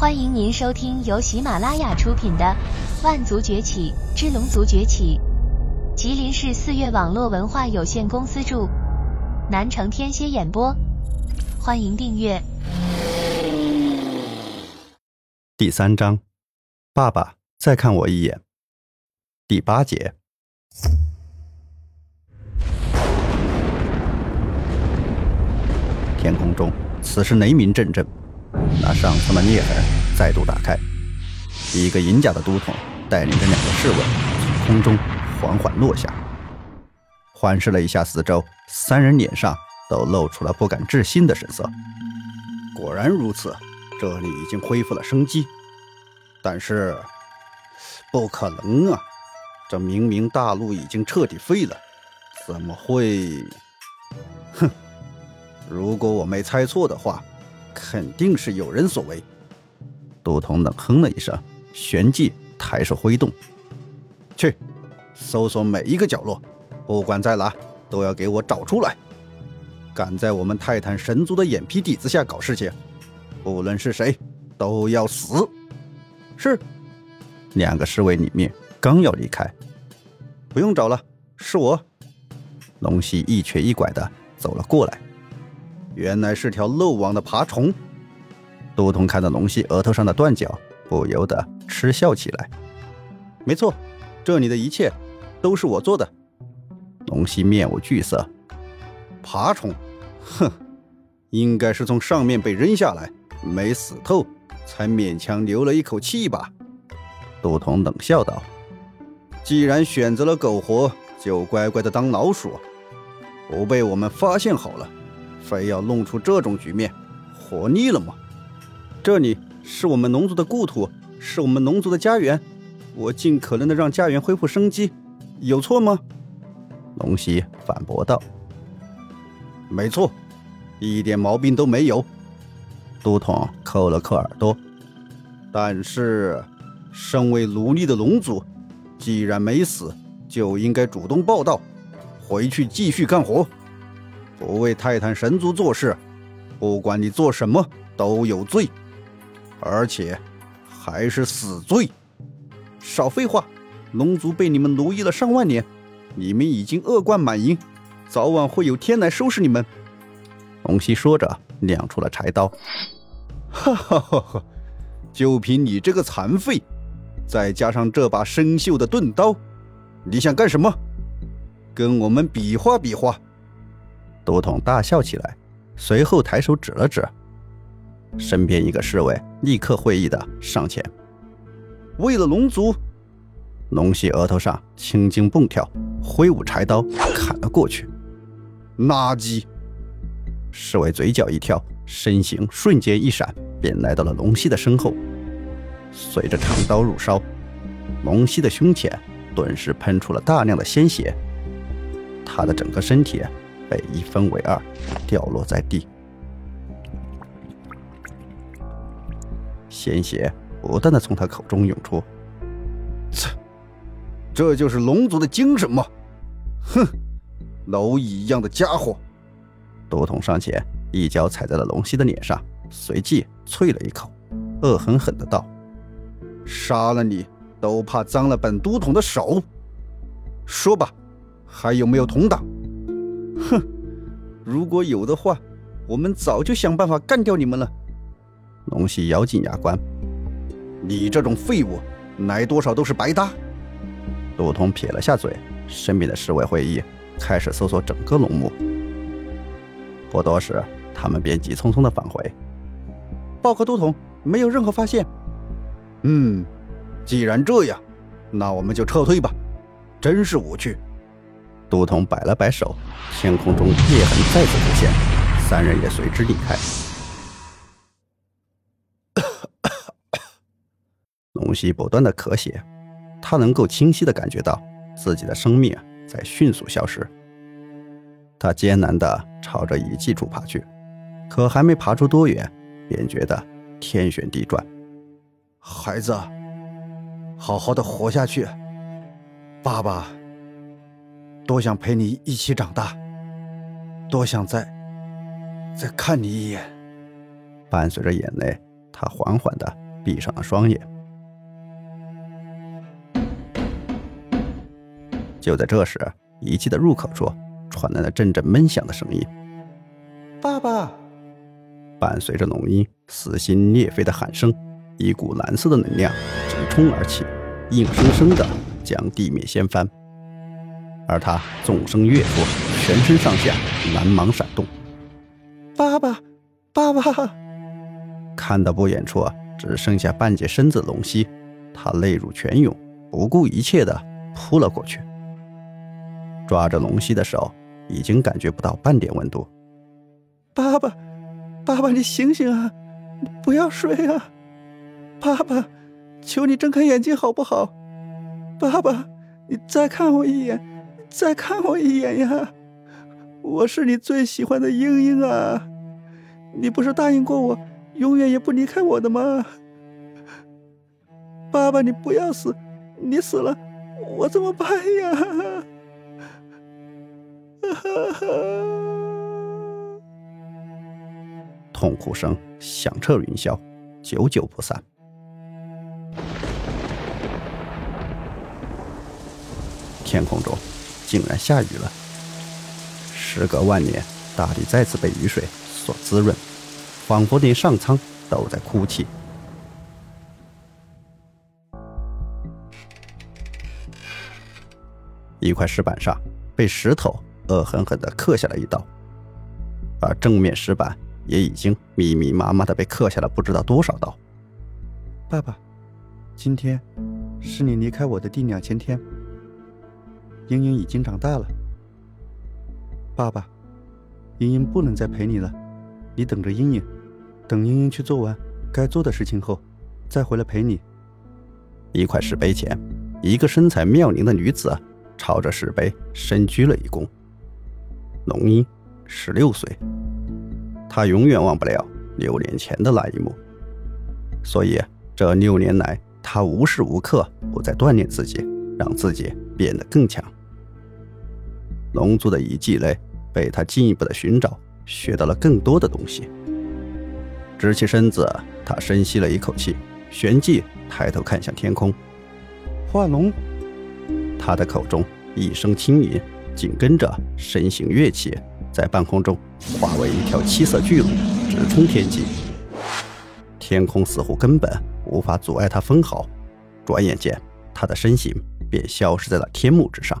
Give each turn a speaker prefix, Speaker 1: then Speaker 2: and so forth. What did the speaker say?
Speaker 1: 欢迎您收听由喜马拉雅出品的《万族崛起之龙族崛起》，吉林市四月网络文化有限公司著，南城天蝎演播。欢迎订阅。
Speaker 2: 第三章，爸爸再看我一眼。第八节。天空中此时雷鸣阵阵，那上层的裂痕再度打开，一个银甲的都统带领着两个侍卫从空中缓缓落下，环视了一下四周，三人脸上都露出了不敢置信的神色。果然如此，这里已经恢复了生机，但是不可能啊！这明明大陆已经彻底废了，怎么会？哼！如果我没猜错的话，肯定是有人所为。杜童冷哼了一声，旋即抬手挥动，去搜索每一个角落，不管在哪，都要给我找出来。敢在我们泰坦神族的眼皮底子下搞事情，不论是谁，都要死。是。两个侍卫里面刚要离开，不用找了，是我。龙溪一瘸一拐的走了过来。原来是条漏网的爬虫。杜童看到龙溪额头上的断角，不由得嗤笑起来。没错，这里的一切都是我做的。龙溪面无惧色。爬虫，哼，应该是从上面被扔下来，没死透，才勉强留了一口气吧。杜童冷笑道：“既然选择了苟活，就乖乖的当老鼠，不被我们发现好了。”非要弄出这种局面，活腻了吗？这里是我们龙族的故土，是我们龙族的家园，我尽可能的让家园恢复生机，有错吗？龙溪反驳道：“没错，一点毛病都没有。”都统抠了抠耳朵，但是，身为奴隶的龙族，既然没死，就应该主动报道，回去继续干活。不为泰坦神族做事，不管你做什么都有罪，而且还是死罪。少废话，龙族被你们奴役了上万年，你们已经恶贯满盈，早晚会有天来收拾你们。龙息说着，亮出了柴刀。哈哈哈哈！就凭你这个残废，再加上这把生锈的钝刀，你想干什么？跟我们比划比划！都统大笑起来，随后抬手指了指，身边一个侍卫立刻会意的上前，为了龙族，龙溪额头上青筋蹦跳，挥舞柴刀砍了过去。垃圾！侍卫嘴角一跳，身形瞬间一闪，便来到了龙溪的身后。随着长刀入鞘，龙溪的胸前顿时喷出了大量的鲜血，他的整个身体。被一分为二，掉落在地，鲜血不断的从他口中涌出。切，这就是龙族的精神吗？哼，蝼蚁一样的家伙！都统上前一脚踩在了龙息的脸上，随即啐了一口，恶狠狠的道：“杀了你都怕脏了本都统的手。说吧，还有没有同党？”哼，如果有的话，我们早就想办法干掉你们了。龙溪咬紧牙关，你这种废物，来多少都是白搭。杜通撇了下嘴，身边的侍卫会议开始搜索整个龙墓。不多时，他们便急匆匆的返回，报告都统，没有任何发现。嗯，既然这样，那我们就撤退吧。真是无趣。都统摆了摆手，天空中裂痕再次出现，三人也随之离开。龙溪不断的咳血，他能够清晰的感觉到自己的生命在迅速消失。他艰难的朝着遗迹处爬去，可还没爬出多远，便觉得天旋地转。孩子，好好的活下去，爸爸。多想陪你一起长大，多想再再看你一眼。伴随着眼泪，他缓缓的闭上了双眼。就在这时，遗迹的入口处传来了阵阵闷响的声音。
Speaker 3: 爸爸！
Speaker 2: 伴随着龙音撕心裂肺的喊声，一股蓝色的能量直冲而起，硬生生的将地面掀翻。而他纵身跃出，全身上下蓝芒闪动。
Speaker 3: 爸爸，爸爸！
Speaker 2: 看到不远处只剩下半截身子的龙息，他泪如泉涌，不顾一切的扑了过去。抓着龙息的手已经感觉不到半点温度。
Speaker 3: 爸爸，爸爸，你醒醒啊！你不要睡啊！爸爸，求你睁开眼睛好不好？爸爸，你再看我一眼，再看我一眼呀！我是你最喜欢的英英啊！你不是答应过我，永远也不离开我的吗？爸爸，你不要死！你死了，我怎么办呀？
Speaker 2: 痛哭声响彻云霄，久久不散。天空中竟然下雨了。时隔万年，大地再次被雨水所滋润，仿佛连上苍都在哭泣。一块石板上被石头。恶狠狠地刻下了一刀，而正面石板也已经密密麻麻地被刻下了不知道多少刀。
Speaker 3: 爸爸，今天是你离开我的第两千天。英英已经长大了。爸爸，英英不能再陪你了，你等着英英，等英英去做完该做的事情后，再回来陪你。
Speaker 2: 一块石碑前，一个身材妙龄的女子朝着石碑深鞠了一躬。龙英十六岁，他永远忘不了六年前的那一幕，所以这六年来，他无时无刻不在锻炼自己，让自己变得更强。龙族的遗迹内，被他进一步的寻找，学到了更多的东西。直起身子，他深吸了一口气，旋即抬头看向天空。
Speaker 3: 化龙，
Speaker 2: 他的口中一声轻吟。紧跟着，身形跃起，在半空中化为一条七色巨龙，直冲天际。天空似乎根本无法阻碍他分毫，转眼间，他的身形便消失在了天幕之上。